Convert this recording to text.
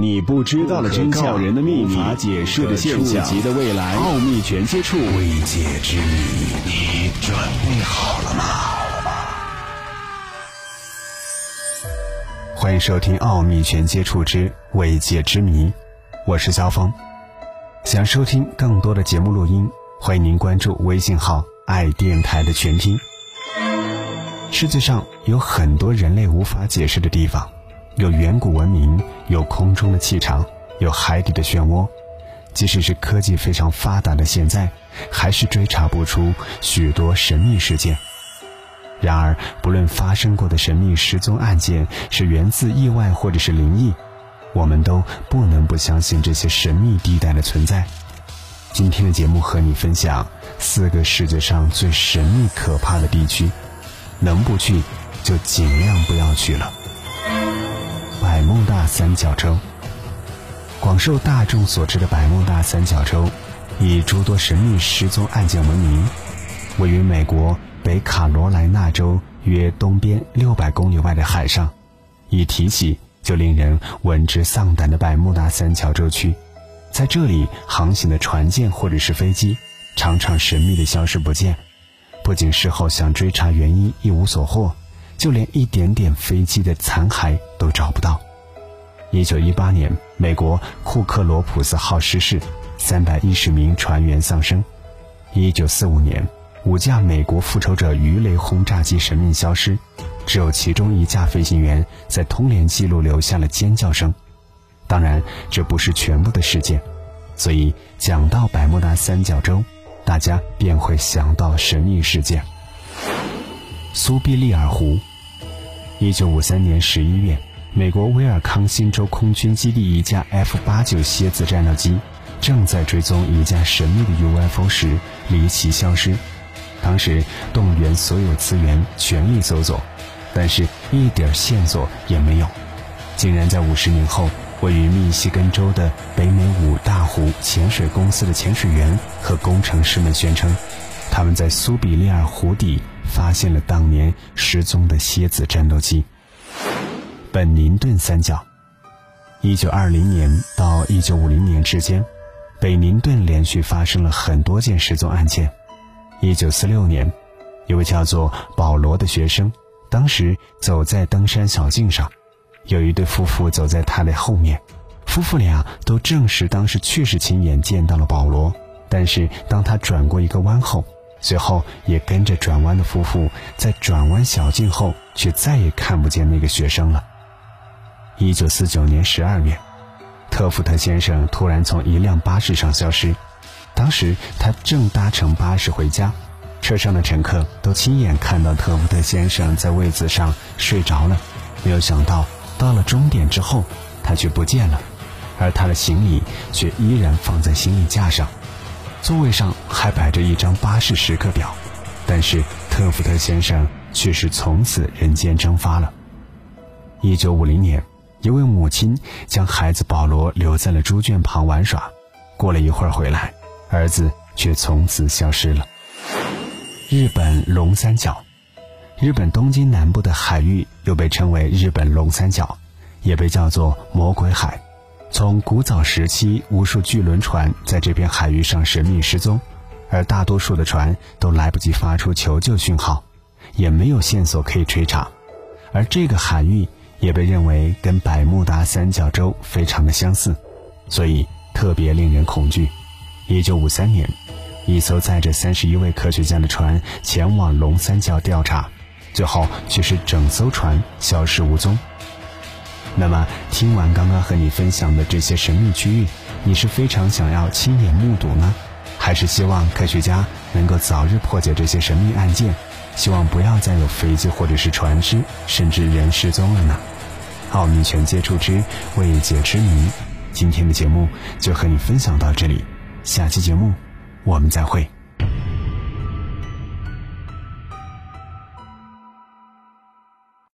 你不知道的真相，人的秘密，无法解释的现象，触及的未来，奥秘全接触，未解之谜，你准备好了吗？欢迎收听《奥秘全接触之未解之谜》，我是肖峰。想收听更多的节目录音，欢迎您关注微信号“爱电台”的全拼。世界上有很多人类无法解释的地方。有远古文明，有空中的气场，有海底的漩涡。即使是科技非常发达的现在，还是追查不出许多神秘事件。然而，不论发生过的神秘失踪案件是源自意外或者是灵异，我们都不能不相信这些神秘地带的存在。今天的节目和你分享四个世界上最神秘可怕的地区，能不去就尽量不要去了。百慕大三角洲，广受大众所知的百慕大三角洲，以诸多神秘失踪案件闻名。位于美国北卡罗来纳州约东边六百公里外的海上，一提起就令人闻之丧胆的百慕大三角洲区，在这里航行的船舰或者是飞机，常常神秘的消失不见，不仅事后想追查原因一无所获。就连一点点飞机的残骸都找不到。一九一八年，美国库克罗普斯号失事，三百一十名船员丧生。一九四五年，五架美国复仇者鱼雷轰炸机神秘消失，只有其中一架飞行员在通联记录留下了尖叫声。当然，这不是全部的事件，所以讲到百慕大三角洲，大家便会想到神秘事件——苏必利尔湖。一九五三年十一月，美国威尔康辛州空军基地一架 F 八九蝎子战斗机正在追踪一架神秘的 UFO 时离奇消失。当时动员所有资源全力搜索，但是一点线索也没有。竟然在五十年后，位于密西根州的北美五大湖潜水公司的潜水员和工程师们宣称，他们在苏比利尔湖底。发现了当年失踪的蝎子战斗机。本宁顿三角，一九二零年到一九五零年之间，北宁顿连续发生了很多件失踪案件。一九四六年，一位叫做保罗的学生，当时走在登山小径上，有一对夫妇走在他的后面，夫妇俩都证实当时确实亲眼见到了保罗，但是当他转过一个弯后。随后也跟着转弯的夫妇，在转弯小径后，却再也看不见那个学生了。一九四九年十二月，特福特先生突然从一辆巴士上消失。当时他正搭乘巴士回家，车上的乘客都亲眼看到特福特先生在位子上睡着了。没有想到，到了终点之后，他却不见了，而他的行李却依然放在行李架上。座位上还摆着一张巴士时刻表，但是特福特先生却是从此人间蒸发了。一九五零年，一位母亲将孩子保罗留在了猪圈旁玩耍，过了一会儿回来，儿子却从此消失了。日本龙三角，日本东京南部的海域又被称为日本龙三角，也被叫做魔鬼海。从古早时期，无数巨轮船在这片海域上神秘失踪，而大多数的船都来不及发出求救讯号，也没有线索可以追查。而这个海域也被认为跟百慕大三角洲非常的相似，所以特别令人恐惧。一九五三年，一艘载着三十一位科学家的船前往龙三角调查，最后却是整艘船消失无踪。那么，听完刚刚和你分享的这些神秘区域，你是非常想要亲眼目睹呢，还是希望科学家能够早日破解这些神秘案件，希望不要再有飞机或者是船只，甚至人失踪了呢？奥秘全接触之未解之谜，今天的节目就和你分享到这里，下期节目我们再会。